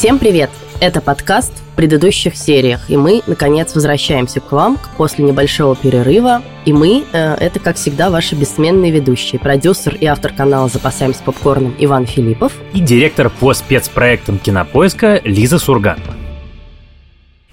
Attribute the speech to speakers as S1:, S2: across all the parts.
S1: Всем привет! Это подкаст в предыдущих сериях, и мы, наконец, возвращаемся к вам после небольшого перерыва. И мы, э, это, как всегда, ваши бессменные ведущие. Продюсер и автор канала «Запасаемся попкорном» Иван Филиппов.
S2: И директор по спецпроектам «Кинопоиска» Лиза Сурганова.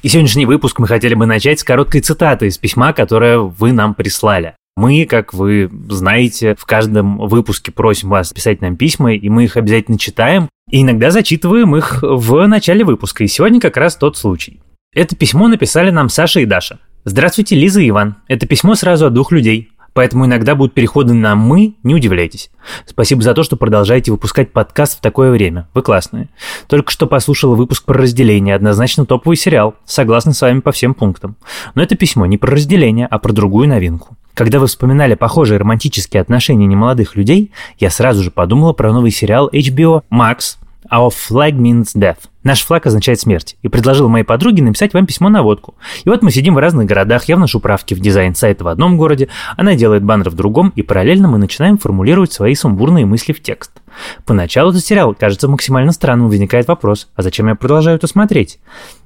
S2: И сегодняшний выпуск мы хотели бы начать с короткой цитаты из письма, которое вы нам прислали. Мы, как вы знаете, в каждом выпуске просим вас писать нам письма, и мы их обязательно читаем, и иногда зачитываем их в начале выпуска, и сегодня как раз тот случай. Это письмо написали нам Саша и Даша. Здравствуйте, Лиза и Иван. Это письмо сразу от двух людей. Поэтому иногда будут переходы на «мы», не удивляйтесь. Спасибо за то, что продолжаете выпускать подкаст в такое время. Вы классные. Только что послушала выпуск про разделение, однозначно топовый сериал. Согласна с вами по всем пунктам. Но это письмо не про разделение, а про другую новинку. Когда вы вспоминали похожие романтические отношения немолодых людей, я сразу же подумала про новый сериал HBO Max Our Flag Means Death. Наш флаг означает смерть. И предложил моей подруге написать вам письмо на водку. И вот мы сидим в разных городах, я вношу правки в дизайн сайта в одном городе, она делает баннер в другом, и параллельно мы начинаем формулировать свои сумбурные мысли в текст. Поначалу этот сериал кажется максимально странным, возникает вопрос, а зачем я продолжаю это смотреть?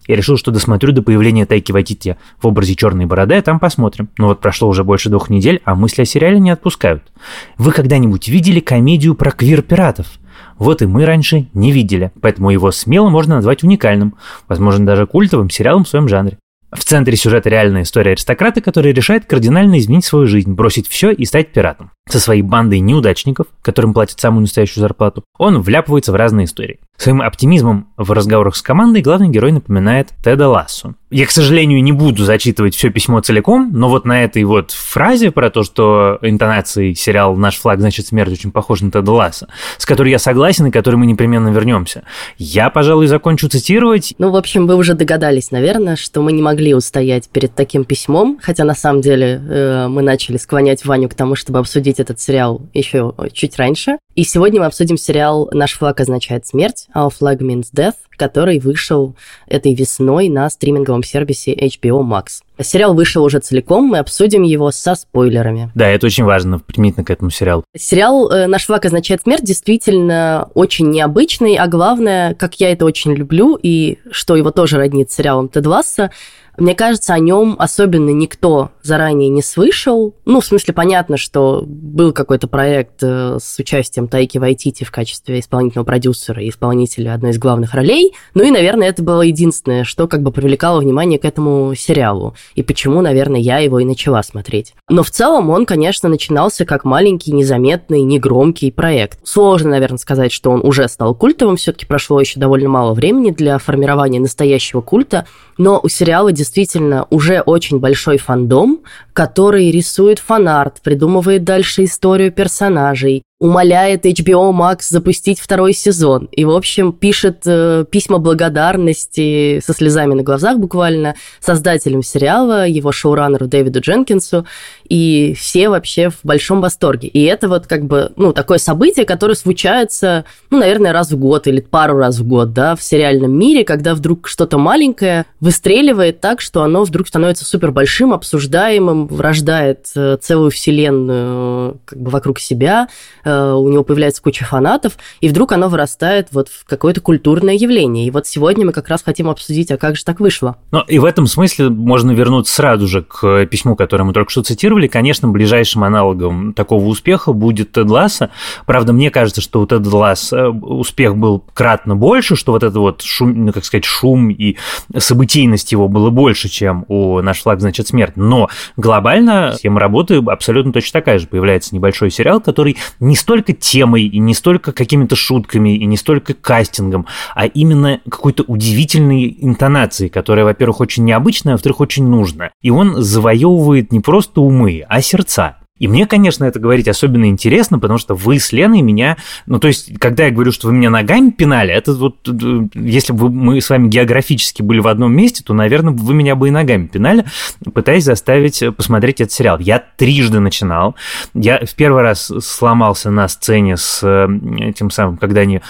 S2: Я решил, что досмотрю до появления Тайки Вайтити в образе черной бороды, а там посмотрим. Но вот прошло уже больше двух недель, а мысли о сериале не отпускают. Вы когда-нибудь видели комедию про квир-пиратов? Вот и мы раньше не видели, поэтому его смело можно назвать уникальным, возможно, даже культовым сериалом в своем жанре. В центре сюжета реальная история аристократа, который решает кардинально изменить свою жизнь, бросить все и стать пиратом. Со своей бандой неудачников, которым платят самую настоящую зарплату, он вляпывается в разные истории. Своим оптимизмом в разговорах с командой главный герой напоминает Теда Лассо. Я, к сожалению, не буду зачитывать все письмо целиком, но вот на этой вот фразе про то, что интонацией сериал «Наш флаг значит смерть» очень похож на Теда Ласса, с которой я согласен и которой мы непременно вернемся, я, пожалуй, закончу цитировать.
S1: Ну, в общем, вы уже догадались, наверное, что мы не могли устоять перед таким письмом, хотя на самом деле э, мы начали склонять Ваню к тому, чтобы обсудить этот сериал еще чуть раньше. И сегодня мы обсудим сериал «Наш флаг означает смерть», «Our flag means death», который вышел этой весной на стриминговом сервисе HBO Max. Сериал вышел уже целиком, мы обсудим его со спойлерами.
S2: Да, это очень важно, применительно к этому сериалу.
S1: Сериал э, «Наш флаг означает смерть» действительно очень необычный, а главное, как я это очень люблю, и что его тоже роднит с сериалом Тед Ласса, мне кажется, о нем особенно никто заранее не слышал. Ну, в смысле, понятно, что был какой-то проект э, с участием Тайки Вайтити в качестве исполнительного продюсера и исполнителя одной из главных ролей. Ну и, наверное, это было единственное, что как бы привлекало внимание к этому сериалу. И почему, наверное, я его и начала смотреть. Но в целом он, конечно, начинался как маленький, незаметный, негромкий проект. Сложно, наверное, сказать, что он уже стал культовым. Все-таки прошло еще довольно мало времени для формирования настоящего культа. Но у сериала действительно уже очень большой фандом, который рисует фанарт, придумывает дальше историю персонажей, умоляет HBO Max запустить второй сезон. И, в общем, пишет э, письма благодарности со слезами на глазах буквально создателям сериала, его шоураннеру Дэвиду Дженкинсу. И все вообще в большом восторге. И это вот как бы, ну, такое событие, которое случается, ну, наверное, раз в год или пару раз в год, да, в сериальном мире, когда вдруг что-то маленькое выстреливает так, что оно вдруг становится супер большим, обсуждаемым, рождает э, целую вселенную как бы вокруг себя, Э, у него появляется куча фанатов, и вдруг оно вырастает вот в какое-то культурное явление. И вот сегодня мы как раз хотим обсудить, а как же так вышло.
S2: Ну, и в этом смысле можно вернуться сразу же к письму, которое мы только что цитировали. Конечно, ближайшим аналогом такого успеха будет Тед Ласса. Правда, мне кажется, что у Тед Ласса э, успех был кратно больше, что вот это вот шум, ну, как сказать, шум и событийность его было больше, чем у «Наш флаг значит смерть». Но глобально схема работы абсолютно точно такая же. Появляется небольшой сериал, который не столько темой, и не столько какими-то шутками, и не столько кастингом, а именно какой-то удивительной интонацией, которая, во-первых, очень необычная, а во-вторых, очень нужна. И он завоевывает не просто умы, а сердца. И мне, конечно, это говорить особенно интересно, потому что вы с Леной меня... Ну, то есть, когда я говорю, что вы меня ногами пинали, это вот... Если бы мы с вами географически были в одном месте, то, наверное, вы меня бы и ногами пинали, пытаясь заставить посмотреть этот сериал. Я трижды начинал. Я в первый раз сломался на сцене с этим самым, когда они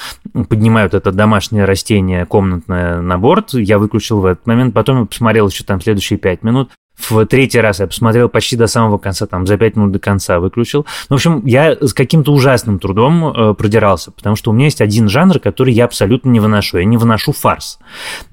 S2: поднимают это домашнее растение комнатное на борт. Я выключил в этот момент. Потом я посмотрел еще там следующие пять минут. В третий раз я посмотрел почти до самого конца, там, за пять минут до конца выключил. Ну, в общем, я с каким-то ужасным трудом э, продирался, потому что у меня есть один жанр, который я абсолютно не выношу. Я не выношу фарс.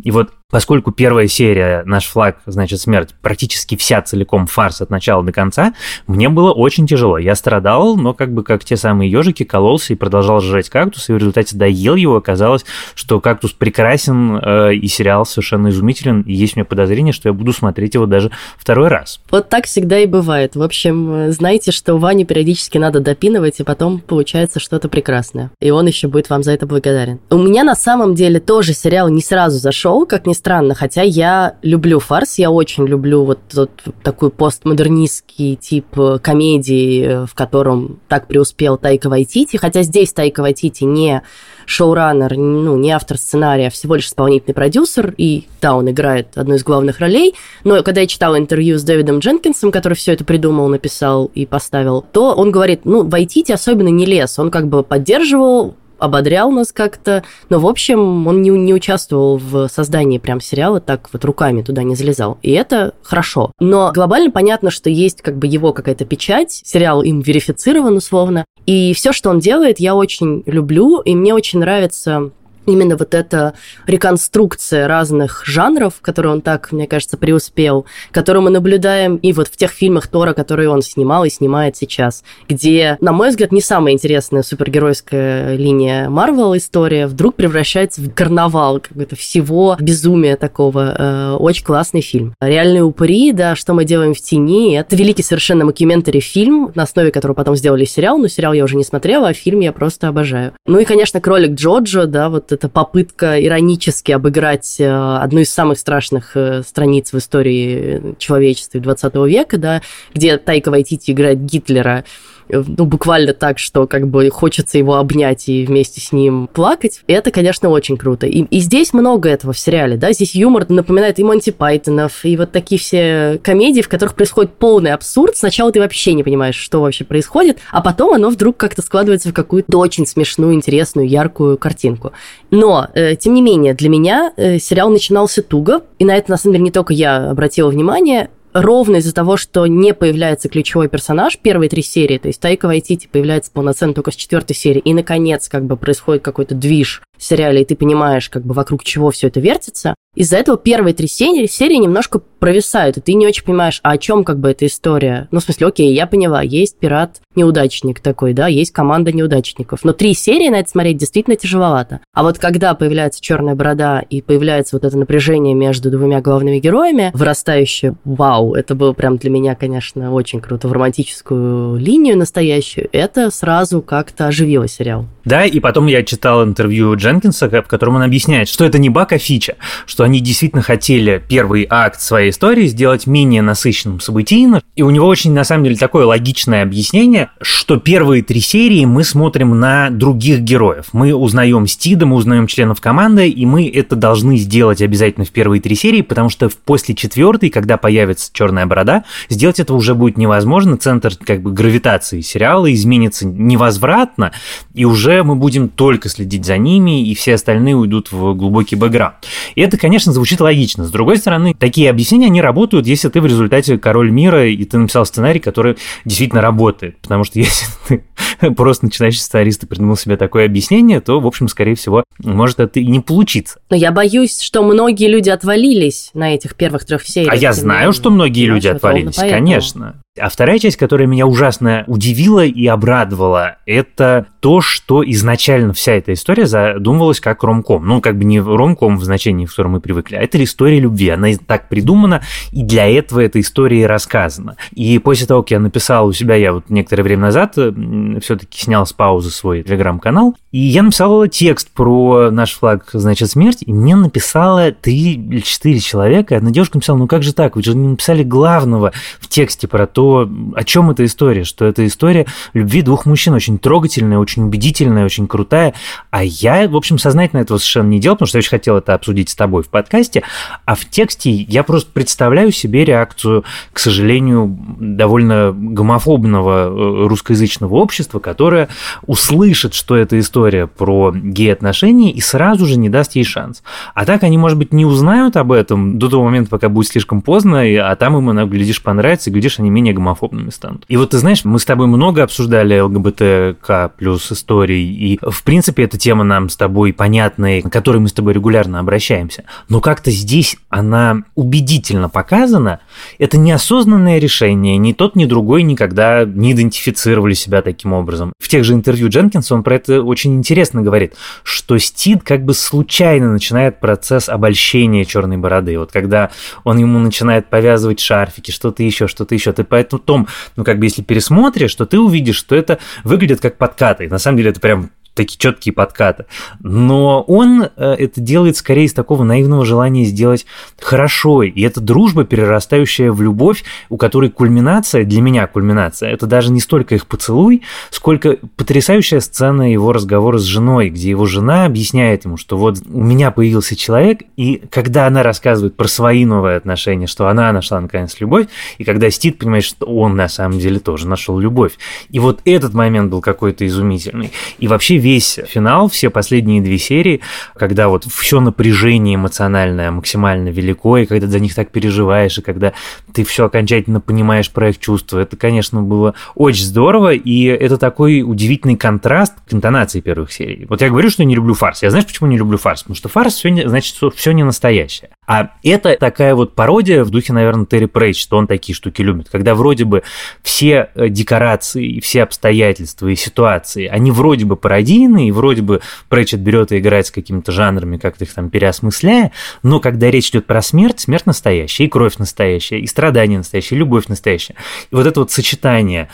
S2: И вот Поскольку первая серия «Наш флаг, значит смерть» практически вся целиком фарс от начала до конца, мне было очень тяжело. Я страдал, но как бы как те самые ежики кололся и продолжал жрать кактус, и в результате доел его. Оказалось, что кактус прекрасен, э, и сериал совершенно изумителен, и есть у меня подозрение, что я буду смотреть его даже второй раз.
S1: Вот так всегда и бывает. В общем, знаете, что Ване периодически надо допинывать, и потом получается что-то прекрасное. И он еще будет вам за это благодарен. У меня на самом деле тоже сериал не сразу зашел, как ни странно, хотя я люблю фарс, я очень люблю вот, вот такой постмодернистский тип э, комедии, э, в котором так преуспел Тайка Вайтити, хотя здесь Тайка Вайтити не шоураннер, ну, не автор сценария, а всего лишь исполнительный продюсер, и да, он играет одну из главных ролей, но когда я читала интервью с Дэвидом Дженкинсом, который все это придумал, написал и поставил, то он говорит, ну, Вайтити особенно не лез, он как бы поддерживал ободрял нас как-то. Но, в общем, он не, не участвовал в создании прям сериала, так вот руками туда не залезал. И это хорошо. Но глобально понятно, что есть как бы его какая-то печать, сериал им верифицирован условно. И все, что он делает, я очень люблю, и мне очень нравится именно вот эта реконструкция разных жанров, которые он так, мне кажется, преуспел, которую мы наблюдаем и вот в тех фильмах Тора, которые он снимал и снимает сейчас, где, на мой взгляд, не самая интересная супергеройская линия Марвел история вдруг превращается в карнавал какой-то всего безумия такого. Э, очень классный фильм. «Реальные упыри», да, «Что мы делаем в тени», это великий совершенно макюментари фильм, на основе которого потом сделали сериал, но сериал я уже не смотрела, а фильм я просто обожаю. Ну и, конечно, «Кролик Джоджо», да, вот это попытка иронически обыграть э, одну из самых страшных э, страниц в истории человечества 20 века, да, где Тайка Вайтити играет Гитлера, ну, буквально так, что как бы хочется его обнять и вместе с ним плакать. Это, конечно, очень круто. И, и здесь много этого в сериале, да, здесь юмор напоминает и Монти Пайтонов, и вот такие все комедии, в которых происходит полный абсурд. Сначала ты вообще не понимаешь, что вообще происходит, а потом оно вдруг как-то складывается в какую-то очень смешную, интересную, яркую картинку. Но, э, тем не менее, для меня э, сериал начинался туго, и на это, на самом деле, не только я обратила внимание, ровно из-за того, что не появляется ключевой персонаж первые три серии, то есть Тайка Вайтити появляется полноценно только с четвертой серии, и, наконец, как бы происходит какой-то движ в сериале, и ты понимаешь, как бы вокруг чего все это вертится, из-за этого первые три серии, серии немножко провисают, и ты не очень понимаешь, а о чем как бы эта история. Ну, в смысле, окей, я поняла, есть пират-неудачник такой, да, есть команда неудачников. Но три серии на это смотреть действительно тяжеловато. А вот когда появляется черная борода и появляется вот это напряжение между двумя главными героями, вырастающее, вау, это было прям для меня, конечно, очень круто, в романтическую линию настоящую, это сразу как-то оживило сериал.
S2: Да, и потом я читал интервью Дженкинса, в котором он объясняет, что это не баг, а фича, что они действительно хотели первый акт своей истории сделать менее насыщенным событийно. И у него очень, на самом деле, такое логичное объяснение, что первые три серии мы смотрим на других героев. Мы узнаем Стида, мы узнаем членов команды, и мы это должны сделать обязательно в первые три серии, потому что после четвертой, когда появится черная борода, сделать это уже будет невозможно. Центр как бы гравитации сериала изменится невозвратно, и уже мы будем только следить за ними, и все остальные уйдут в глубокий бэкграунд. И это, конечно, конечно, звучит логично. С другой стороны, такие объяснения, они работают, если ты в результате король мира, и ты написал сценарий, который действительно работает. Потому что если ты просто начинающий сценарист и придумал себе такое объяснение, то, в общем, скорее всего, может это и не получиться.
S1: Но я боюсь, что многие люди отвалились на этих первых трех сериях.
S2: А я знаю, что многие люди отвалились, конечно. А вторая часть, которая меня ужасно удивила и обрадовала, это то, что изначально вся эта история задумывалась как ромком. Ну, как бы не ромком в значении, в котором мы привыкли, а это история любви. Она так придумана, и для этого эта история рассказана. И после того, как я написал у себя, я вот некоторое время назад все-таки снял с паузы свой телеграм-канал, и я написал текст про наш флаг, значит, смерть, и мне написало три или четыре человека, одна девушка написала, ну как же так, вы же не написали главного в тексте про то, о чем эта история, что это история любви двух мужчин, очень трогательная, очень убедительная, очень крутая. А я, в общем, сознательно этого совершенно не делал, потому что я очень хотел это обсудить с тобой в подкасте. А в тексте я просто представляю себе реакцию, к сожалению, довольно гомофобного э, русскоязычного общества, которое услышит, что это история про гей-отношения и сразу же не даст ей шанс. А так они, может быть, не узнают об этом до того момента, пока будет слишком поздно, а там им, глядишь, понравится, и, глядишь, они менее гомофобными станут. И вот ты знаешь, мы с тобой много обсуждали ЛГБТК плюс историй, и, в принципе, эта тема нам с тобой понятная, к которой мы с тобой регулярно обращаемся. Но как-то здесь она убедительно показана. Это неосознанное решение. Ни тот, ни другой никогда не идентифицировали себя таким образом. В тех же интервью Дженкинса он про это очень интересно говорит, что Стид как бы случайно начинает процесс обольщения черной бороды. Вот когда он ему начинает повязывать шарфики, что-то еще, что-то еще. Ты поэтому том, ну как бы если пересмотришь, то ты увидишь, что это выглядит как подкаты. На самом деле это прям такие четкие подкаты. Но он э, это делает скорее из такого наивного желания сделать хорошо. И это дружба, перерастающая в любовь, у которой кульминация, для меня кульминация, это даже не столько их поцелуй, сколько потрясающая сцена его разговора с женой, где его жена объясняет ему, что вот у меня появился человек, и когда она рассказывает про свои новые отношения, что она нашла наконец любовь, и когда Стит понимает, что он на самом деле тоже нашел любовь. И вот этот момент был какой-то изумительный. И вообще весь финал, все последние две серии, когда вот все напряжение эмоциональное максимально велико, и когда за них так переживаешь, и когда ты все окончательно понимаешь про их чувства, это, конечно, было очень здорово, и это такой удивительный контраст к интонации первых серий. Вот я говорю, что не люблю фарс. Я знаешь, почему не люблю фарс? Потому что фарс все не, значит, все не настоящее. А это такая вот пародия в духе, наверное, Терри Прейч, что он такие штуки любит, когда вроде бы все э, декорации, все обстоятельства и ситуации, они вроде бы пародийные, и вроде бы Прэчет берет и играет с какими-то жанрами, как-то их там переосмысляя, но когда речь идет про смерть, смерть настоящая, и кровь настоящая, и страдания настоящие, и любовь настоящая. И вот это вот сочетание,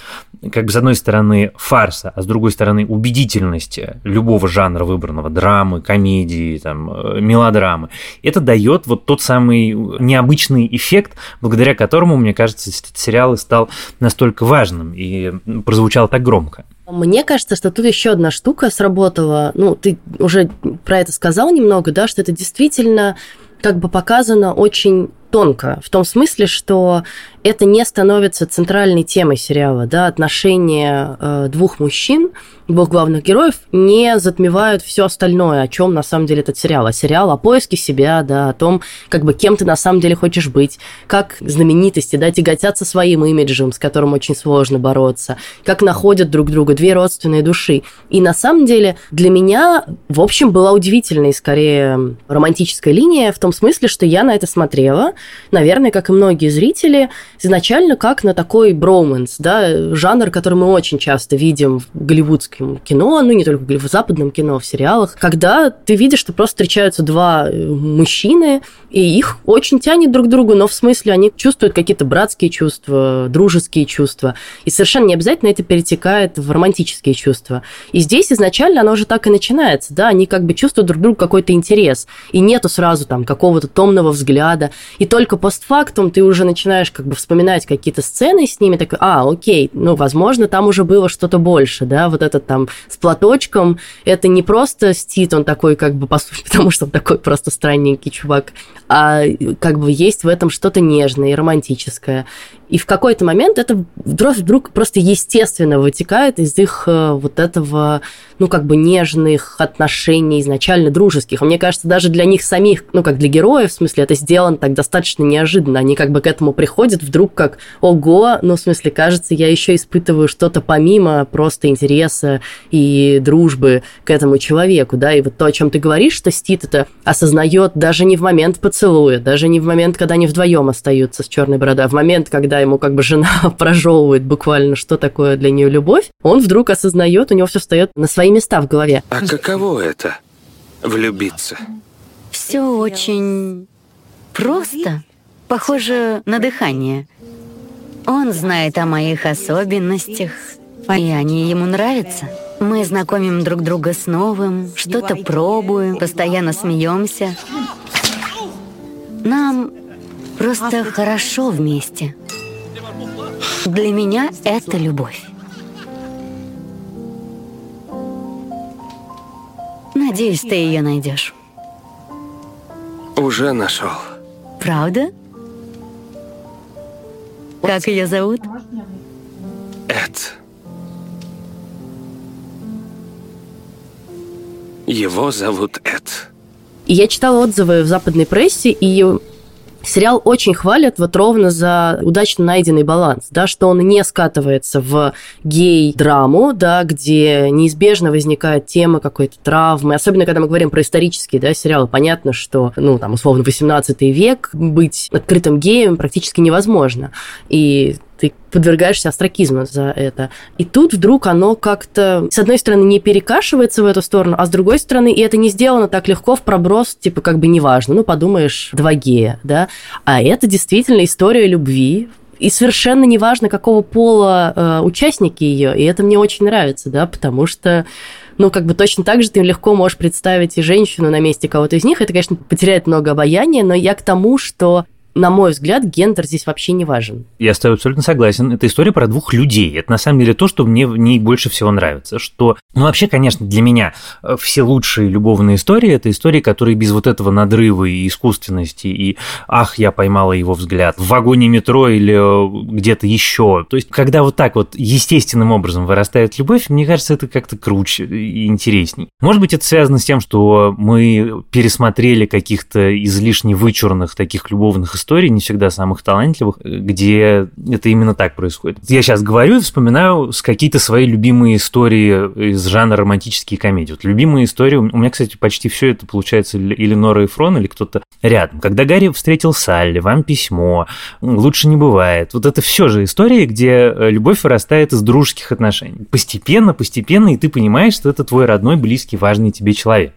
S2: как бы с одной стороны фарса, а с другой стороны убедительности любого жанра выбранного, драмы, комедии, там, э, мелодрамы, это дает вот тот самый необычный эффект, благодаря которому, мне кажется, этот сериал стал настолько важным и прозвучал так громко.
S1: Мне кажется, что тут еще одна штука сработала. Ну, ты уже про это сказал немного, да, что это действительно как бы показано очень тонко, в том смысле, что это не становится центральной темой сериала, да, отношения э, двух мужчин, двух главных героев не затмевают все остальное, о чем на самом деле этот сериал. А сериал о поиске себя, да, о том, как бы кем ты на самом деле хочешь быть, как знаменитости, да, тяготятся своим имиджем, с которым очень сложно бороться, как находят друг друга две родственные души. И на самом деле для меня, в общем, была удивительной, скорее, романтическая линия в том смысле, что я на это смотрела, наверное, как и многие зрители, изначально как на такой броуменс, да, жанр, который мы очень часто видим в голливудском кино, ну не только в западном кино, в сериалах, когда ты видишь, что просто встречаются два э, мужчины, и их очень тянет друг к другу, но в смысле они чувствуют какие-то братские чувства, дружеские чувства, и совершенно не обязательно это перетекает в романтические чувства. И здесь изначально оно уже так и начинается, да, они как бы чувствуют друг другу какой-то интерес, и нету сразу там какого-то томного взгляда, и только постфактум ты уже начинаешь как бы вспоминать какие-то сцены с ними, такой, а, окей, ну, возможно, там уже было что-то больше, да, вот этот там с платочком, это не просто Стит, он такой как бы, по сути, потому что он такой просто странненький чувак, а как бы есть в этом что-то нежное и романтическое. И в какой-то момент это вдруг, вдруг просто естественно вытекает из их э, вот этого, ну, как бы нежных отношений, изначально дружеских. Мне кажется, даже для них самих, ну, как для героев, в смысле, это сделано так достаточно неожиданно. Они как бы к этому приходят вдруг как, ого, ну, в смысле, кажется, я еще испытываю что-то помимо просто интереса и дружбы к этому человеку, да, и вот то, о чем ты говоришь, что Стит это осознает даже не в момент поцелуя, даже не в момент, когда они вдвоем остаются с черной бородой, а в момент, когда ему как бы жена прожевывает буквально, что такое для нее любовь, он вдруг осознает, у него все встает на свои места в голове.
S3: А каково это? Влюбиться?
S4: Все очень просто. Похоже на дыхание. Он знает о моих особенностях, и они ему нравятся. Мы знакомим друг друга с новым, что-то пробуем, постоянно смеемся. Нам просто хорошо вместе. Для меня это любовь. Надеюсь, ты ее найдешь.
S3: Уже нашел.
S4: Правда? Как ее зовут?
S3: Эд. Его зовут Эд.
S1: Я читала отзывы в западной прессе, и Сериал очень хвалят вот ровно за удачно найденный баланс, да, что он не скатывается в гей-драму, да, где неизбежно возникает тема какой-то травмы, особенно когда мы говорим про исторические, да, сериалы, понятно, что, ну, там, условно, 18 век, быть открытым геем практически невозможно. И ты подвергаешься астракизму за это. И тут вдруг оно как-то, с одной стороны, не перекашивается в эту сторону, а с другой стороны, и это не сделано так легко в проброс, типа, как бы неважно, ну, подумаешь, два гея, да, а это действительно история любви, и совершенно неважно, какого пола э, участники ее, и это мне очень нравится, да, потому что ну, как бы точно так же ты легко можешь представить и женщину на месте кого-то из них. Это, конечно, потеряет много обаяния, но я к тому, что на мой взгляд, гендер здесь вообще не важен.
S2: Я с тобой абсолютно согласен. Это история про двух людей. Это на самом деле то, что мне в ней больше всего нравится. Что, ну вообще, конечно, для меня э, все лучшие любовные истории – это истории, которые без вот этого надрыва и искусственности, и «ах, я поймала его взгляд» в вагоне метро или э, где-то еще. То есть, когда вот так вот естественным образом вырастает любовь, мне кажется, это как-то круче и интересней. Может быть, это связано с тем, что мы пересмотрели каких-то излишне вычурных таких любовных историй, не всегда самых талантливых, где это именно так происходит. Я сейчас говорю и вспоминаю какие-то свои любимые истории из жанра романтические комедии. Вот любимые истории, у меня, кстати, почти все это получается или Нора Эфрон, или кто-то рядом. Когда Гарри встретил Салли, вам письмо, лучше не бывает. Вот это все же истории, где э, любовь вырастает из дружеских отношений. Постепенно, постепенно, и ты понимаешь, что это твой родной, близкий, важный тебе человек.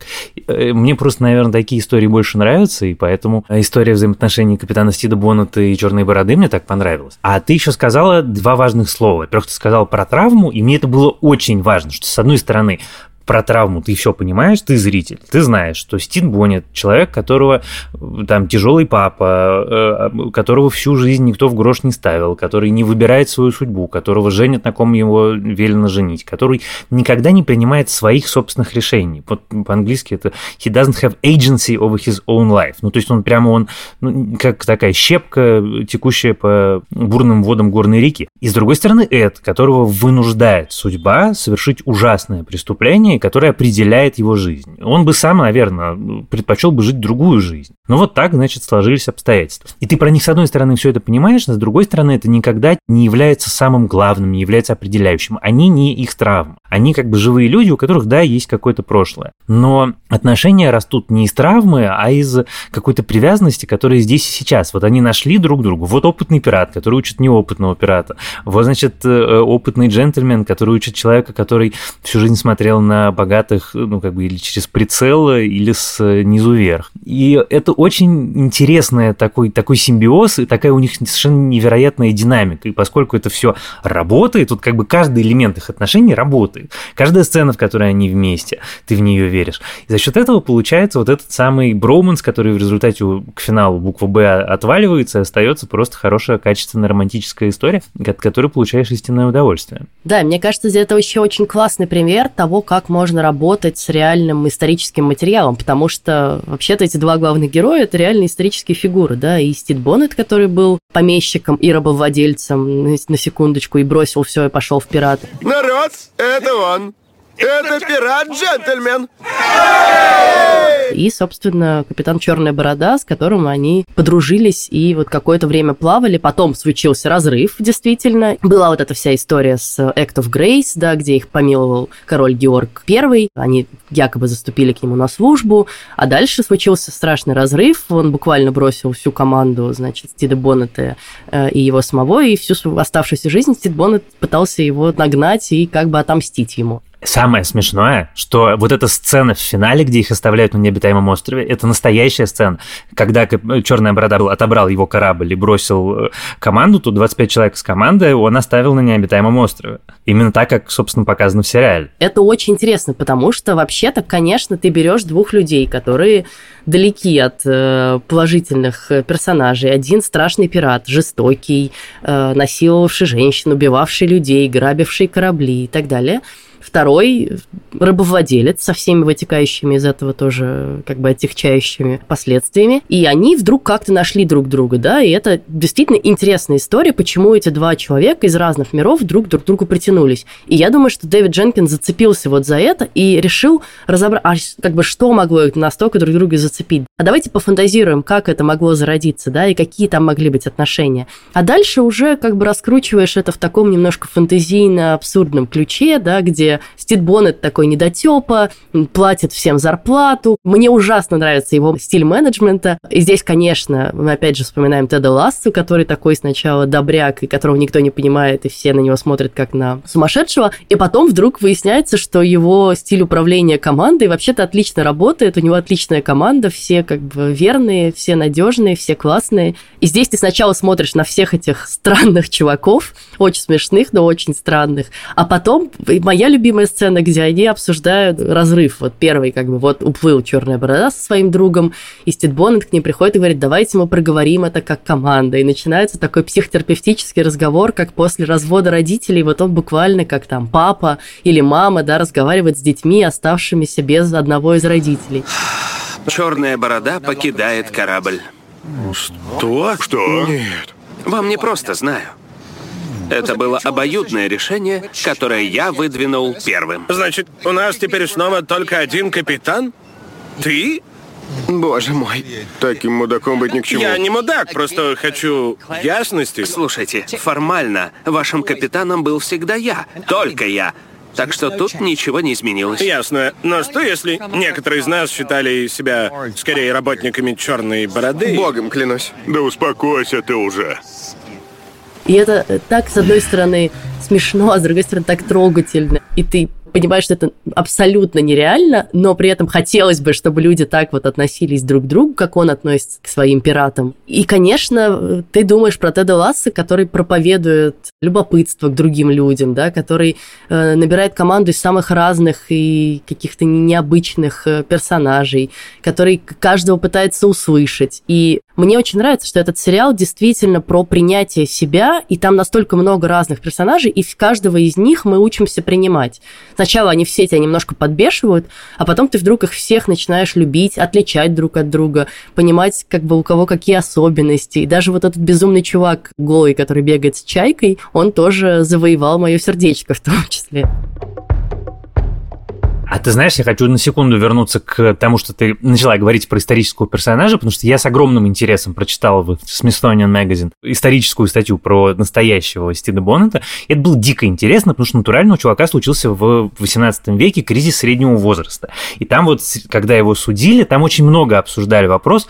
S2: Э, мне просто, наверное, такие истории больше нравятся, и поэтому история взаимоотношений капитана капитана Стида Боннета и Черной бороды мне так понравилось. А ты еще сказала два важных слова. Во-первых, ты сказала про травму, и мне это было очень важно, что с одной стороны про травму ты все понимаешь, ты зритель, ты знаешь, что Стив Боннет, человек, которого э, там тяжелый папа, э, которого всю жизнь никто в грош не ставил, который не выбирает свою судьбу, которого женят на ком его велено женить, который никогда не принимает своих собственных решений. Вот по-английски это he doesn't have agency over his own life. Ну, то есть он прямо он, ну, как такая щепка, текущая по бурным водам горной реки. И с другой стороны Эд, которого вынуждает судьба совершить ужасное преступление, решение, которое определяет его жизнь. Он бы сам, наверное, предпочел бы жить другую жизнь. Но вот так, значит, сложились обстоятельства. И ты про них, с одной стороны, все это понимаешь, но с другой стороны, это никогда не является самым главным, не является определяющим. Они не их травм. Они как бы живые люди, у которых, да, есть какое-то прошлое. Но отношения растут не из травмы, а из какой-то привязанности, которая здесь и сейчас. Вот они нашли друг друга. Вот опытный пират, который учит неопытного пирата. Вот, значит, э, опытный джентльмен, который учит человека, который всю жизнь смотрел на богатых, ну, как бы, или через прицел, или снизу вверх. И это очень интересный такой, такой симбиоз, и такая у них совершенно невероятная динамика. И поскольку это все работает, тут как бы каждый элемент их отношений работает. Каждая сцена, в которой они вместе, ты в нее веришь. За счет этого получается вот этот самый броуманс, который в результате к финалу буква «Б» отваливается, и остается просто хорошая, качественная романтическая история, от которой получаешь истинное удовольствие.
S1: Да, мне кажется, это еще очень классный пример того, как можно работать с реальным историческим материалом, потому что вообще-то эти два главных героя – это реальные исторические фигуры, да, и Стит Боннет, который был помещиком и рабовладельцем, на секундочку, и бросил все и пошел в пираты.
S3: Народ, это он! Это пират, джентльмен!
S1: И, собственно, капитан Черная Борода, с которым они подружились и вот какое-то время плавали. Потом случился разрыв, действительно. Была вот эта вся история с Act of Grace, да, где их помиловал король Георг I. Они якобы заступили к нему на службу. А дальше случился страшный разрыв. Он буквально бросил всю команду, значит, Стида Боннета э, и его самого. И всю оставшуюся жизнь Стид Боннет пытался его нагнать и как бы отомстить ему.
S2: Самое смешное, что вот эта сцена в финале, где их оставляют на необитаемом острове, это настоящая сцена. Когда Черная Борода отобрал его корабль и бросил э, команду, тут 25 человек с команды он оставил на необитаемом острове. Именно так, как, собственно, показано в сериале.
S1: Это очень интересно, потому что вообще-то, конечно, ты берешь двух людей, которые далеки от э, положительных персонажей. Один страшный пират, жестокий, э, насиловавший женщин, убивавший людей, грабивший корабли и так далее – Второй рабовладелец со всеми вытекающими из этого тоже как бы отягчающими последствиями. И они вдруг как-то нашли друг друга, да, и это действительно интересная история, почему эти два человека из разных миров вдруг друг другу притянулись. И я думаю, что Дэвид Дженкин зацепился вот за это и решил разобрать, а как бы что могло их настолько друг друга зацепить. А давайте пофантазируем, как это могло зародиться, да, и какие там могли быть отношения. А дальше уже как бы раскручиваешь это в таком немножко фантазийно-абсурдном ключе, да, где где Стит Боннет такой недотепа, платит всем зарплату. Мне ужасно нравится его стиль менеджмента. И здесь, конечно, мы опять же вспоминаем Теда Лассу, который такой сначала добряк, и которого никто не понимает, и все на него смотрят как на сумасшедшего. И потом вдруг выясняется, что его стиль управления командой вообще-то отлично работает, у него отличная команда, все как бы верные, все надежные, все классные. И здесь ты сначала смотришь на всех этих странных чуваков, очень смешных, но очень странных, а потом моя любимая сцена, где они обсуждают разрыв. Вот первый, как бы, вот уплыл Черная Борода со своим другом, и Стит Боннет к ней приходит и говорит, давайте мы проговорим это как команда. И начинается такой психотерапевтический разговор, как после развода родителей, вот он буквально как там папа или мама, да, разговаривает с детьми, оставшимися без одного из родителей.
S5: Черная Борода покидает корабль.
S3: Что? Что?
S5: Нет. Вам не просто знаю. Это было обоюдное решение, которое я выдвинул первым.
S3: Значит, у нас теперь снова только один капитан? Ты? Боже мой, таким мудаком быть ни к чему. Я не мудак, просто хочу ясности.
S5: Слушайте, формально вашим капитаном был всегда я, только я. Так что тут ничего не изменилось.
S3: Ясно. Но что если некоторые из нас считали себя скорее работниками черной бороды? Богом клянусь. Да успокойся ты уже.
S1: И это так, с одной стороны, смешно, а с другой стороны, так трогательно. И ты понимаешь, что это абсолютно нереально, но при этом хотелось бы, чтобы люди так вот относились друг к другу, как он относится к своим пиратам. И, конечно, ты думаешь про Теда Ласса, который проповедует любопытство к другим людям, да, который э, набирает команду из самых разных и каких-то необычных э, персонажей, который каждого пытается услышать. И мне очень нравится, что этот сериал действительно про принятие себя, и там настолько много разных персонажей, и каждого из них мы учимся принимать. Сначала они все тебя немножко подбешивают, а потом ты вдруг их всех начинаешь любить, отличать друг от друга, понимать, как бы у кого какие особенности. И даже вот этот безумный чувак голый, который бегает с чайкой, он тоже завоевал мое сердечко в том числе.
S2: А ты знаешь, я хочу на секунду вернуться к тому, что ты начала говорить про исторического персонажа, потому что я с огромным интересом прочитал в Smithsonian Magazine историческую статью про настоящего Стида Боннета. И это было дико интересно, потому что натурально у чувака случился в 18 веке кризис среднего возраста. И там вот, когда его судили, там очень много обсуждали вопрос,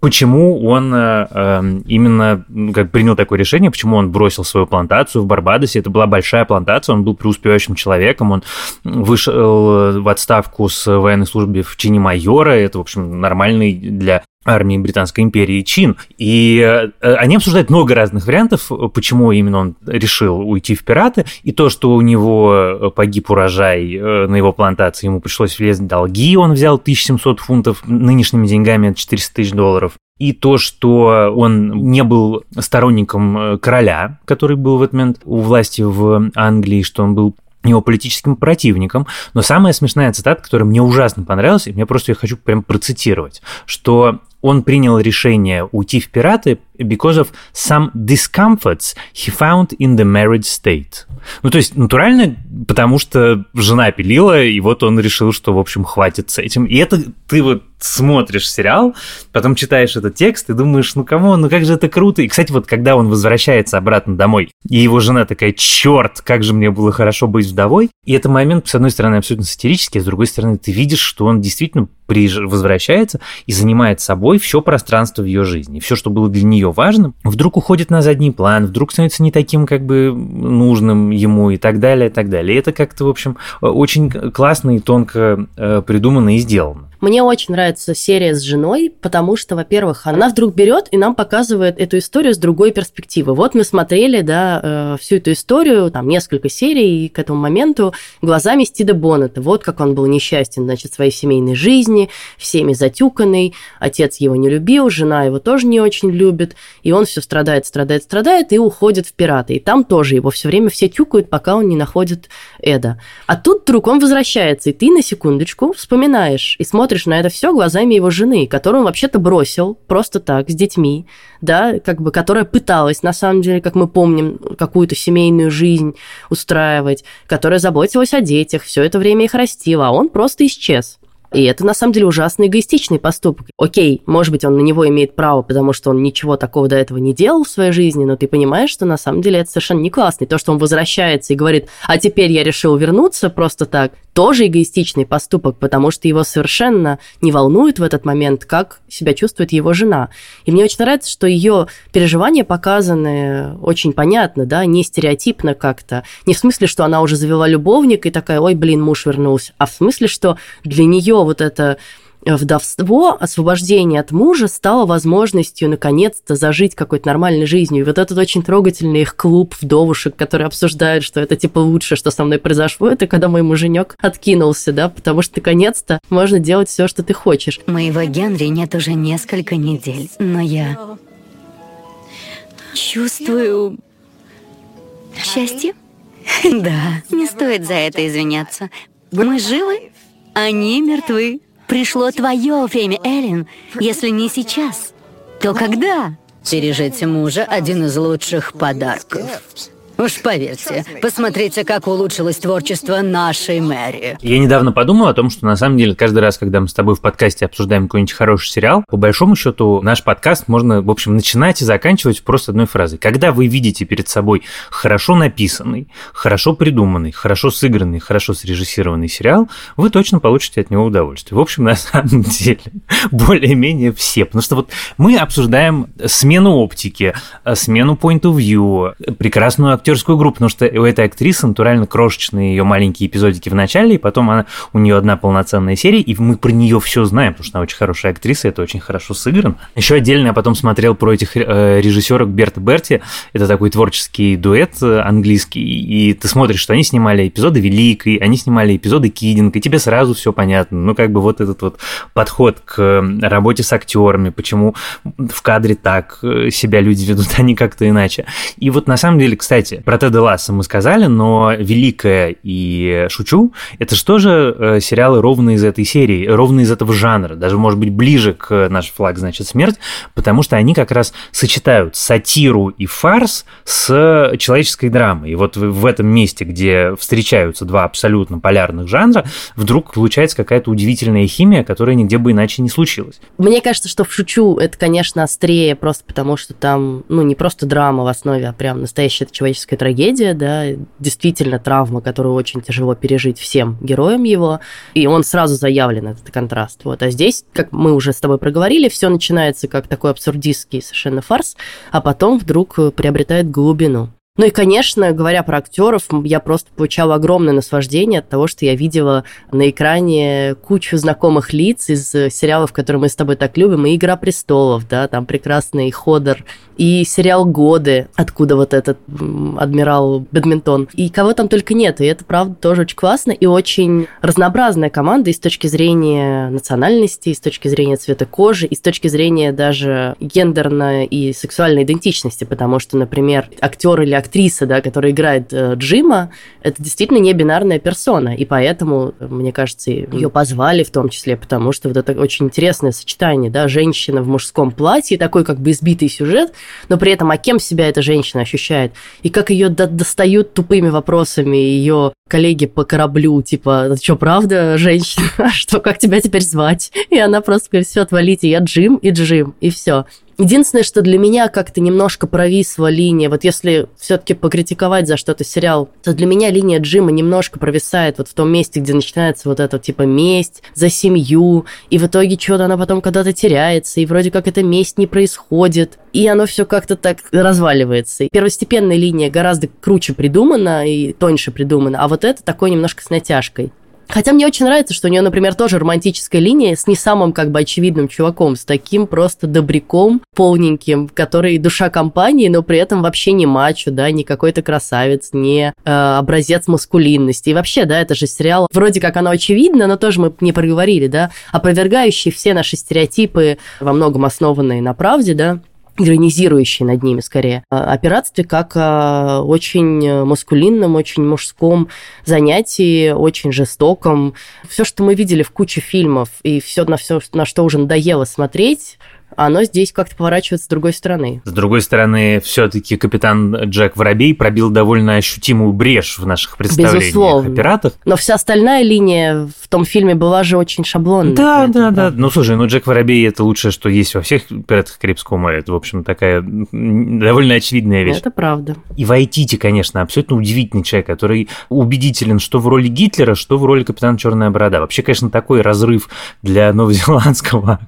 S2: почему он э, эм, именно как принял такое решение, почему он бросил свою плантацию в Барбадосе. Это была большая плантация, он был преуспевающим человеком, он вышел в отставку с военной службы в чине майора. Это, в общем, нормальный для армии Британской империи чин. И э, они обсуждают много разных вариантов, почему именно он решил уйти в пираты. И то, что у него погиб урожай э, на его плантации, ему пришлось влезть в долги, он взял 1700 фунтов, нынешними деньгами это 400 тысяч долларов. И то, что он не был сторонником э, короля, который был в этот момент у власти в Англии, что он был его политическим противником. Но самая смешная цитата, которая мне ужасно понравилась, и мне просто я хочу прям процитировать, что он принял решение уйти в пираты because of some discomforts he found in the married state. Ну, то есть, натурально, потому что жена пилила, и вот он решил, что, в общем, хватит с этим. И это ты вот смотришь сериал, потом читаешь этот текст и думаешь, ну кому, ну как же это круто. И, кстати, вот когда он возвращается обратно домой, и его жена такая, черт, как же мне было хорошо быть вдовой. И это момент, с одной стороны, абсолютно сатирический, а с другой стороны, ты видишь, что он действительно возвращается и занимает собой все пространство в ее жизни. Все, что было для нее важным, вдруг уходит на задний план, вдруг становится не таким как бы нужным ему и так далее, и так далее. И это как-то, в общем, очень классно и тонко э, придумано и сделано.
S1: Мне очень нравится серия с женой, потому что, во-первых, она вдруг берет и нам показывает эту историю с другой перспективы. Вот мы смотрели, да, э, всю эту историю, там несколько серий к этому моменту глазами Стида Боннета. Вот как он был несчастен, значит, в своей семейной жизни, всеми затюканный, отец его не любил, жена его тоже не очень любит, и он все страдает, страдает, страдает и уходит в пираты. И там тоже его все время все тюкают, пока он не находит Эда. А тут вдруг он возвращается, и ты на секундочку вспоминаешь и смотришь на это все глазами его жены, которую он вообще-то бросил просто так, с детьми, да, как бы, которая пыталась, на самом деле, как мы помним, какую-то семейную жизнь устраивать, которая заботилась о детях, все это время их растила, а он просто исчез. И это, на самом деле, ужасно эгоистичный поступок. Окей, может быть, он на него имеет право, потому что он ничего такого до этого не делал в своей жизни, но ты понимаешь, что на самом деле это совершенно не классно. И то, что он возвращается и говорит, а теперь я решил вернуться просто так, тоже эгоистичный поступок, потому что его совершенно не волнует в этот момент, как себя чувствует его жена. И мне очень нравится, что ее переживания показаны очень понятно, да, не стереотипно как-то. Не в смысле, что она уже завела любовника и такая, ой, блин, муж вернулся, а в смысле, что для нее вот это вдовство, освобождение от мужа стало возможностью наконец-то зажить какой-то нормальной жизнью. И вот этот очень трогательный их клуб вдовушек, которые обсуждают, что это типа лучшее, что со мной произошло, это когда мой муженек откинулся, да, потому что наконец-то можно делать все, что ты хочешь.
S4: Моего Генри нет уже несколько недель, но я чувствую счастье. Да, не стоит за это извиняться. Мы живы, они мертвы. Пришло твое время, Эллен. Если не сейчас, то когда? Бережите мужа – один из лучших подарков. Уж поверьте, посмотрите, как улучшилось творчество нашей Мэри.
S2: Я недавно подумал о том, что на самом деле каждый раз, когда мы с тобой в подкасте обсуждаем какой-нибудь хороший сериал, по большому счету наш подкаст можно, в общем, начинать и заканчивать просто одной фразой. Когда вы видите перед собой хорошо написанный, хорошо придуманный, хорошо сыгранный, хорошо срежиссированный сериал, вы точно получите от него удовольствие. В общем, на самом деле, более-менее все. Потому что вот мы обсуждаем смену оптики, смену point of view, прекрасную актерскую актерскую группу, потому что у этой актрисы натурально крошечные ее маленькие эпизодики в начале, и потом она, у нее одна полноценная серия, и мы про нее все знаем, потому что она очень хорошая актриса, это очень хорошо сыгран. Еще отдельно я потом смотрел про этих э, режиссерок Берта Берти, это такой творческий дуэт э, английский, и ты смотришь, что они снимали эпизоды Великой, они снимали эпизоды Кидинг, и тебе сразу все понятно. Ну, как бы вот этот вот подход к работе с актерами, почему в кадре так э, себя люди ведут, а не как-то иначе. И вот на самом деле, кстати, про Теда Ласса мы сказали, но «Великая» и «Шучу» — это что же э, сериалы ровно из этой серии, ровно из этого жанра, даже, может быть, ближе к «Наш флаг, значит, смерть», потому что они как раз сочетают сатиру и фарс с человеческой драмой. И вот в этом месте, где встречаются два абсолютно полярных жанра, вдруг получается какая-то удивительная химия, которая нигде бы иначе не случилась.
S1: Мне кажется, что в «Шучу» это, конечно, острее, просто потому что там, ну, не просто драма в основе, а прям настоящая человеческая человеческая трагедия, да, действительно травма, которую очень тяжело пережить всем героям его, и он сразу заявлен, этот контраст. Вот. А здесь, как мы уже с тобой проговорили, все начинается как такой абсурдистский совершенно фарс, а потом вдруг приобретает глубину. Ну и, конечно, говоря про актеров, я просто получала огромное наслаждение от того, что я видела на экране кучу знакомых лиц из сериалов, которые мы с тобой так любим, и «Игра престолов», да, там прекрасный Ходор, и сериал «Годы», откуда вот этот адмирал Бадминтон, и кого там только нет, и это, правда, тоже очень классно, и очень разнообразная команда и с точки зрения национальности, и с точки зрения цвета кожи, и с точки зрения даже гендерной и сексуальной идентичности, потому что, например, актер или актриса, да, которая играет э, Джима, это действительно не бинарная персона, и поэтому, мне кажется, ее позвали в том числе, потому что вот это очень интересное сочетание, да, женщина в мужском платье, такой как бы избитый сюжет, но при этом, а кем себя эта женщина ощущает, и как ее до достают тупыми вопросами ее коллеги по кораблю, типа, что, правда, женщина? А что, как тебя теперь звать? И она просто говорит, все, отвалите, я Джим и Джим, и все. Единственное, что для меня как-то немножко провисла линия, вот если все-таки покритиковать за что-то сериал, то для меня линия Джима немножко провисает вот в том месте, где начинается вот эта типа месть за семью, и в итоге что-то она потом когда-то теряется, и вроде как эта месть не происходит, и оно все как-то так разваливается. И первостепенная линия гораздо круче придумана и тоньше придумана, а вот это такой немножко с натяжкой. Хотя мне очень нравится, что у нее, например, тоже романтическая линия с не самым как бы очевидным чуваком, с таким просто добряком полненьким, который душа компании, но при этом вообще не мачо, да, не какой-то красавец, не э, образец маскулинности. И вообще, да, это же сериал, вроде как оно очевидно, но тоже мы не проговорили, да, опровергающий все наши стереотипы, во многом основанные на правде, да, иронизирующий над ними скорее, о пиратстве как о очень маскулинном, очень мужском занятии, очень жестоком. Все, что мы видели в куче фильмов, и все на все, на что уже надоело смотреть, оно здесь как-то поворачивается с другой стороны.
S2: С другой стороны, все-таки капитан Джек Воробей пробил довольно ощутимую брешь в наших представлениях
S1: Безусловно.
S2: о пиратах.
S1: Но вся остальная линия в том фильме была же очень шаблонная.
S2: Да, да, да. Ну, слушай, ну Джек Воробей это лучшее, что есть во всех пиратах Карибского моря. Это, в общем, такая довольно очевидная вещь.
S1: Это правда.
S2: И Вайтити, конечно, абсолютно удивительный человек, который убедителен, что в роли Гитлера, что в роли капитана Черная Борода. Вообще, конечно, такой разрыв для новозеландского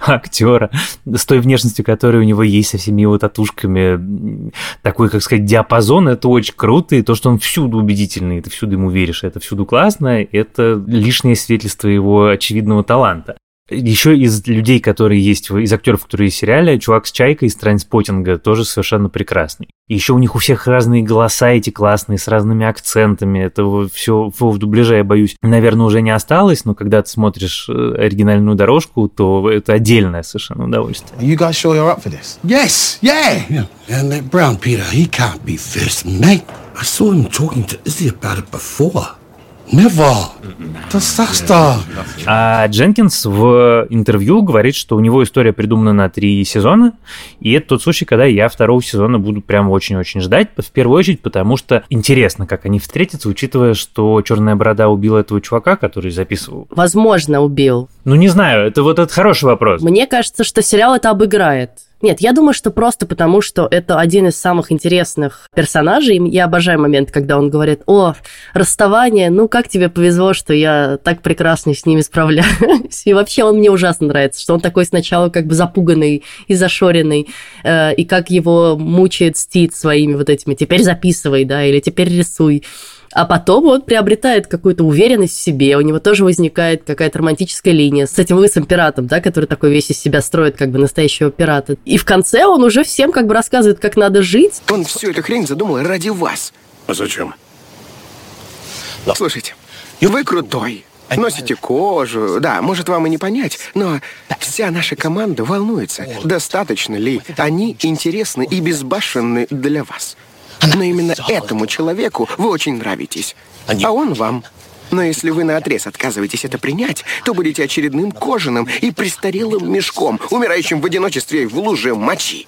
S2: актера с той внешностью, которая у него есть, со всеми его татушками, такой, как сказать, диапазон, это очень круто, и то, что он всюду убедительный, ты всюду ему веришь, это всюду классно, это лишнее свидетельство его очевидного таланта. Еще из людей, которые есть, из актеров, которые есть в сериале, чувак с Чайкой из Трайнспотинга тоже совершенно прекрасный. И еще у них у всех разные голоса эти классные, с разными акцентами. Это все в дубляже, я боюсь, наверное, уже не осталось, но когда ты смотришь э, оригинальную дорожку, то это отдельное совершенно удовольствие. You guys sure you're up for this? Yes, yeah! yeah. And that brown Peter, he can't be first mate. I saw him talking to Izzy about it before. Never. Disaster. А Дженкинс в интервью говорит, что у него история придумана на три сезона, и это тот случай, когда я второго сезона буду прям очень-очень ждать, в первую очередь, потому что интересно, как они встретятся, учитывая, что Черная Борода убила этого чувака, который записывал.
S1: Возможно, убил.
S2: Ну, не знаю, это вот этот хороший вопрос.
S1: Мне кажется, что сериал это обыграет. Нет, я думаю, что просто потому, что это один из самых интересных персонажей. Я обожаю момент, когда он говорит, о, расставание, ну как тебе повезло, что я так прекрасно с ними справляюсь. И вообще он мне ужасно нравится, что он такой сначала как бы запуганный и зашоренный, э, и как его мучает Стит своими вот этими «теперь записывай», да, или «теперь рисуй». А потом он приобретает какую-то уверенность в себе, у него тоже возникает какая-то романтическая линия с этим лысым пиратом, да, который такой весь из себя строит как бы настоящего пирата. И в конце он уже всем как бы рассказывает, как надо жить.
S3: Он всю эту хрень задумал ради вас. А зачем? Слушайте, вы крутой. Носите кожу. Да, может, вам и не понять, но вся наша команда волнуется, достаточно ли они интересны и безбашенны для вас. Но именно этому человеку вы очень нравитесь. А он вам. Но если вы на отрез отказываетесь это принять, то будете очередным кожаным и престарелым мешком, умирающим в одиночестве в луже мочи.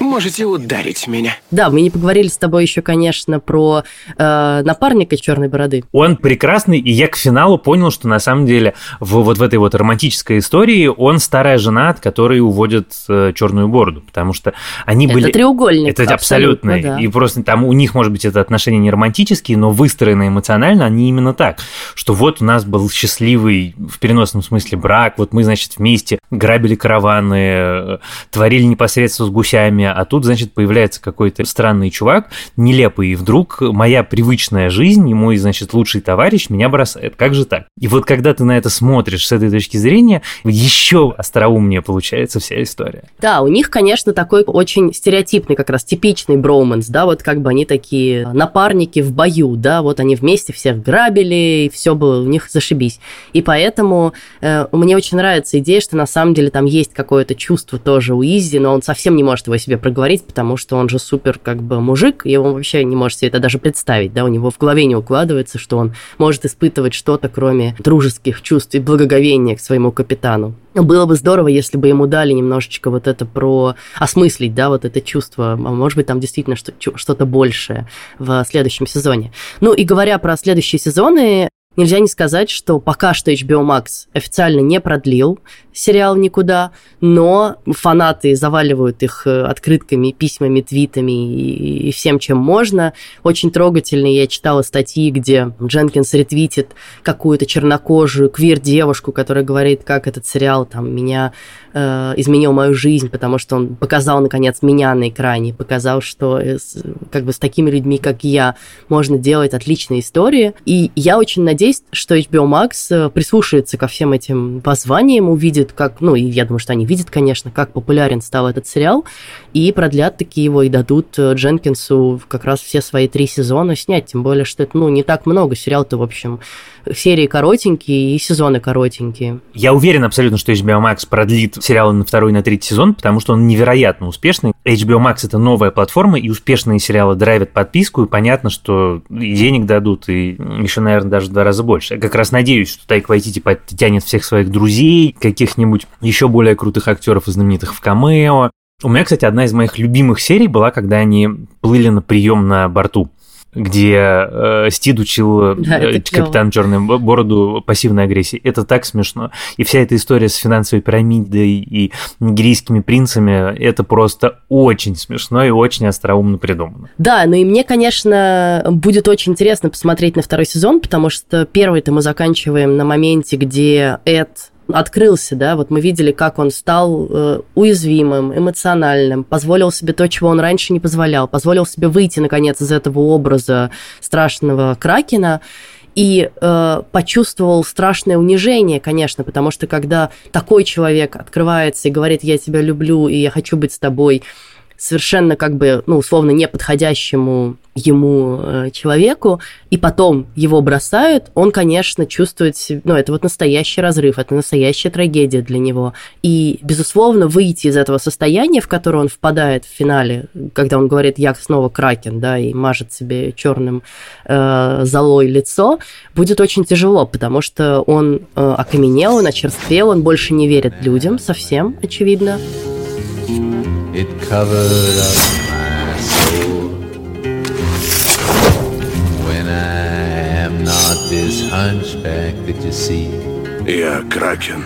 S3: Можете ударить меня.
S1: Да, мы не поговорили с тобой еще, конечно, про э, напарника черной бороды.
S2: Он прекрасный, и я к финалу понял, что на самом деле в, вот в этой вот романтической истории он старая жена, от которой уводят э, черную бороду, потому что они
S1: это
S2: были...
S1: Это треугольник.
S2: Это абсолютно. абсолютно да. И просто там у них, может быть, это отношения не романтические, но выстроены эмоционально они именно так, что вот у нас был счастливый в переносном смысле брак, вот мы, значит, вместе грабили караваны, э, творили непосредственно с гусями, а тут, значит, появляется какой-то странный чувак, нелепый, и вдруг моя привычная жизнь и мой, значит, лучший товарищ меня бросает. Как же так? И вот когда ты на это смотришь с этой точки зрения, еще остроумнее получается вся история.
S1: Да, у них, конечно, такой очень стереотипный, как раз типичный броуманс, да, вот как бы они такие напарники в бою, да, вот они вместе всех грабили, и все было у них зашибись. И поэтому э, мне очень нравится идея, что на самом деле там есть какое-то чувство тоже у Изи, но он совсем не может его себе себе проговорить, потому что он же супер как бы мужик, и он вообще не может себе это даже представить, да, у него в голове не укладывается, что он может испытывать что-то, кроме дружеских чувств и благоговения к своему капитану. Было бы здорово, если бы ему дали немножечко вот это про осмыслить, да, вот это чувство. А может быть, там действительно что-то большее в следующем сезоне. Ну и говоря про следующие сезоны, Нельзя не сказать, что пока что HBO Max официально не продлил сериал никуда, но фанаты заваливают их э, открытками, письмами, твитами и, всем, чем можно. Очень трогательно я читала статьи, где Дженкинс ретвитит какую-то чернокожую квир-девушку, которая говорит, как этот сериал там меня э, изменил мою жизнь, потому что он показал, наконец, меня на экране, показал, что э, как бы с такими людьми, как я, можно делать отличные истории. И я очень надеюсь, что HBO Max э, прислушается ко всем этим воззваниям, увидит, как, ну, и я думаю, что они видят, конечно, как популярен стал этот сериал, и продлят такие его, и дадут э, Дженкинсу как раз все свои три сезона снять, тем более, что это, ну, не так много, сериал-то, в общем, серии коротенькие и сезоны коротенькие.
S2: Я уверен абсолютно, что HBO Max продлит сериалы на второй и на третий сезон, потому что он невероятно успешный. HBO Max это новая платформа, и успешные сериалы драйвят подписку, и понятно, что и денег дадут, и еще, наверное, даже в два раза больше. Я как раз надеюсь, что Тайк Вайтити подтянет всех своих друзей, каких-нибудь еще более крутых актеров и знаменитых в камео. У меня, кстати, одна из моих любимых серий была, когда они плыли на прием на борту где э, Стид учил да, э, капитан Черной Бороду пассивной агрессии. Это так смешно. И вся эта история с финансовой пирамидой и нигерийскими принцами, это просто очень смешно и очень остроумно придумано.
S1: Да, ну и мне, конечно, будет очень интересно посмотреть на второй сезон, потому что первый-то мы заканчиваем на моменте, где Эд открылся, да, вот мы видели, как он стал э, уязвимым, эмоциональным, позволил себе то, чего он раньше не позволял, позволил себе выйти, наконец, из этого образа страшного Кракена, и э, почувствовал страшное унижение, конечно, потому что когда такой человек открывается и говорит, я тебя люблю, и я хочу быть с тобой, совершенно как бы, ну, условно, неподходящему ему э, человеку, и потом его бросают, он, конечно, чувствует, ну, это вот настоящий разрыв, это настоящая трагедия для него. И, безусловно, выйти из этого состояния, в которое он впадает в финале, когда он говорит, я снова кракен, да, и мажет себе черным э, золой лицо, будет очень тяжело, потому что он э, окаменел, он очерствел, он больше не верит людям совсем, очевидно. It covered up my soul. When I am not this hunchback that you see. Я Кракен.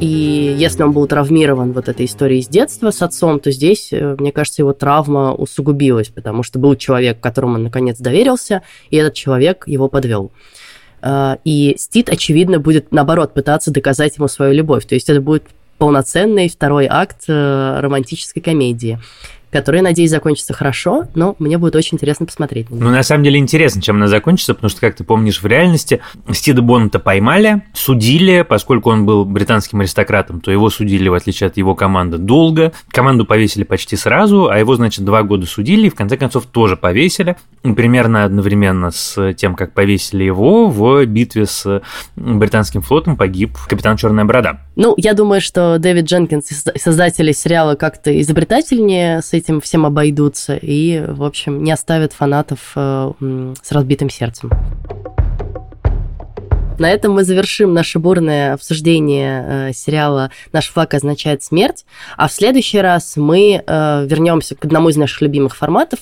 S1: И если он был травмирован вот этой историей с детства с отцом, то здесь, э, мне кажется, его травма усугубилась, потому что был человек, которому он наконец доверился, и этот человек его подвел. Э, и Стит, очевидно, будет, наоборот, пытаться доказать ему свою любовь. То есть это будет полноценный второй акт э, романтической комедии который, надеюсь, закончится хорошо, но мне будет очень интересно посмотреть.
S2: Ну, на самом деле интересно, чем она закончится, потому что, как ты помнишь, в реальности Стида Боннета поймали, судили, поскольку он был британским аристократом, то его судили, в отличие от его команды, долго. Команду повесили почти сразу, а его, значит, два года судили, и в конце концов тоже повесили. Примерно одновременно с тем, как повесили его, в битве с британским флотом погиб капитан Черная Борода.
S1: Ну, я думаю, что Дэвид Дженкинс, создатели сериала, как-то изобретательнее с этим всем обойдутся и, в общем, не оставят фанатов э, с разбитым сердцем. На этом мы завершим наше бурное обсуждение э, сериала «Наш флаг означает смерть», а в следующий раз мы э, вернемся к одному из наших любимых форматов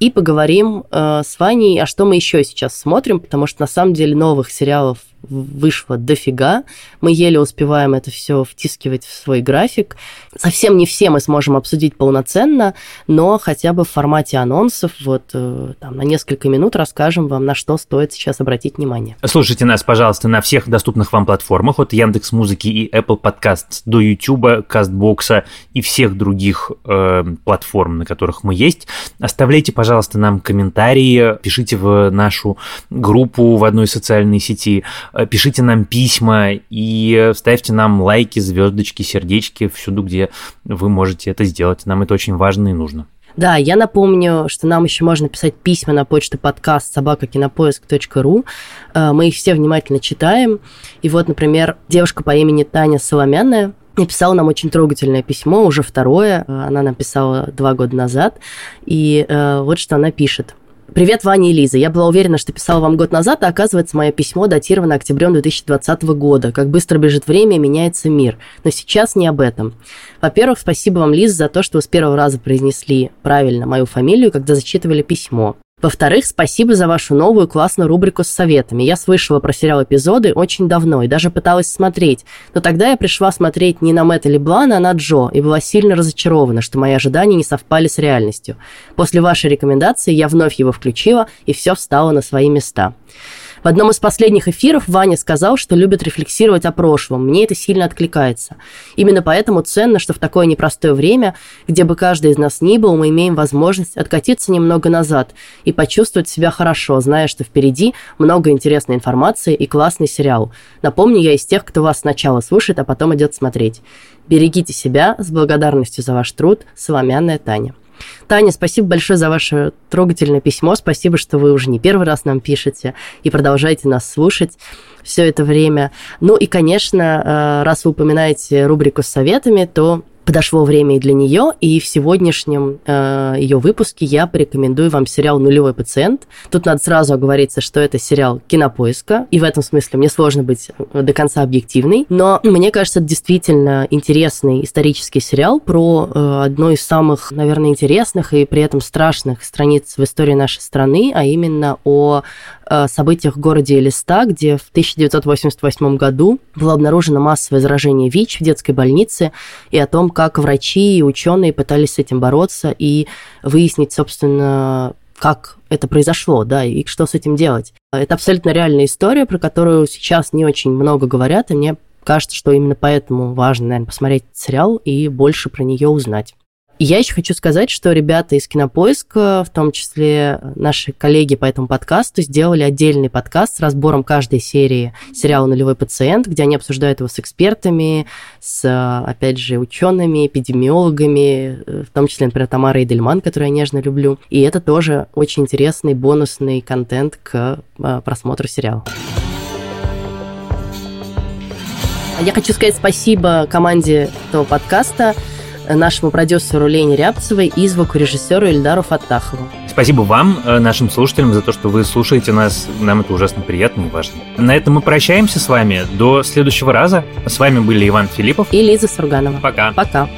S1: и поговорим э, с Ваней, а что мы еще сейчас смотрим, потому что на самом деле новых сериалов вышло дофига. Мы еле успеваем это все втискивать в свой график. Совсем не все мы сможем обсудить полноценно, но хотя бы в формате анонсов вот э, там, на несколько минут расскажем вам, на что стоит сейчас обратить внимание.
S2: Слушайте нас, пожалуйста, на всех доступных вам платформах, от Яндекс Музыки и Apple Podcast до YouTube, Кастбокса и всех других э, платформ, на которых мы есть. Оставляйте, пожалуйста, нам комментарии, пишите в нашу группу в одной социальной сети, пишите нам письма и ставьте нам лайки, звездочки, сердечки всюду, где вы можете это сделать. Нам это очень важно и нужно.
S1: Да, я напомню, что нам еще можно писать письма на почту подкаст собакакинопоиск.ру. Э, мы их все внимательно читаем. И вот, например, девушка по имени Таня Соломянная написала нам очень трогательное письмо, уже второе. Она написала два года назад. И э, вот что она пишет. Привет, Ваня и Лиза. Я была уверена, что писала вам год назад, а оказывается, мое письмо датировано октябрем 2020 года. Как быстро бежит время, меняется мир. Но сейчас не об этом. Во-первых, спасибо вам, Лиза, за то, что вы с первого раза произнесли правильно мою фамилию, когда зачитывали письмо. Во-вторых, спасибо за вашу новую классную рубрику с советами. Я слышала про сериал эпизоды очень давно и даже пыталась смотреть. Но тогда я пришла смотреть не на Мэтта Леблана, а на Джо, и была сильно разочарована, что мои ожидания не совпали с реальностью. После вашей рекомендации я вновь его включила, и все встало на свои места. В одном из последних эфиров Ваня сказал, что любит рефлексировать о прошлом. Мне это сильно откликается. Именно поэтому ценно, что в такое непростое время, где бы каждый из нас ни был, мы имеем возможность откатиться немного назад и почувствовать себя хорошо, зная, что впереди много интересной информации и классный сериал. Напомню, я из тех, кто вас сначала слушает, а потом идет смотреть. Берегите себя, с благодарностью за ваш труд, Соломянная Таня. Таня, спасибо большое за ваше трогательное письмо. Спасибо, что вы уже не первый раз нам пишете и продолжаете нас слушать все это время. Ну и, конечно, э, раз вы упоминаете рубрику с советами, то подошло время и для нее, и в сегодняшнем э, ее выпуске я порекомендую вам сериал «Нулевой пациент». Тут надо сразу оговориться, что это сериал кинопоиска, и в этом смысле мне сложно быть э, до конца объективной, но мне кажется, это действительно интересный исторический сериал про э, одну из самых, наверное, интересных и при этом страшных страниц в истории нашей страны, а именно о событиях в городе Элиста, где в 1988 году было обнаружено массовое заражение ВИЧ в детской больнице, и о том, как врачи и ученые пытались с этим бороться и выяснить, собственно, как это произошло, да, и что с этим делать. Это абсолютно реальная история, про которую сейчас не очень много говорят, и мне кажется, что именно поэтому важно, наверное, посмотреть сериал и больше про нее узнать. Я еще хочу сказать, что ребята из Кинопоиска, в том числе наши коллеги по этому подкасту, сделали отдельный подкаст с разбором каждой серии сериала «Нулевой пациент», где они обсуждают его с экспертами, с, опять же, учеными, эпидемиологами, в том числе, например, Тамарой Эдельман, которую я нежно люблю. И это тоже очень интересный бонусный контент к а, просмотру сериала. Я хочу сказать спасибо команде этого подкаста, нашему продюсеру Лене Рябцевой и звукорежиссеру Эльдару Фаттахову.
S2: Спасибо вам, э, нашим слушателям, за то, что вы слушаете нас. Нам это ужасно приятно и важно. На этом мы прощаемся с вами. До следующего раза. С вами были Иван Филиппов
S1: и Лиза Сурганова.
S2: Пока.
S1: Пока.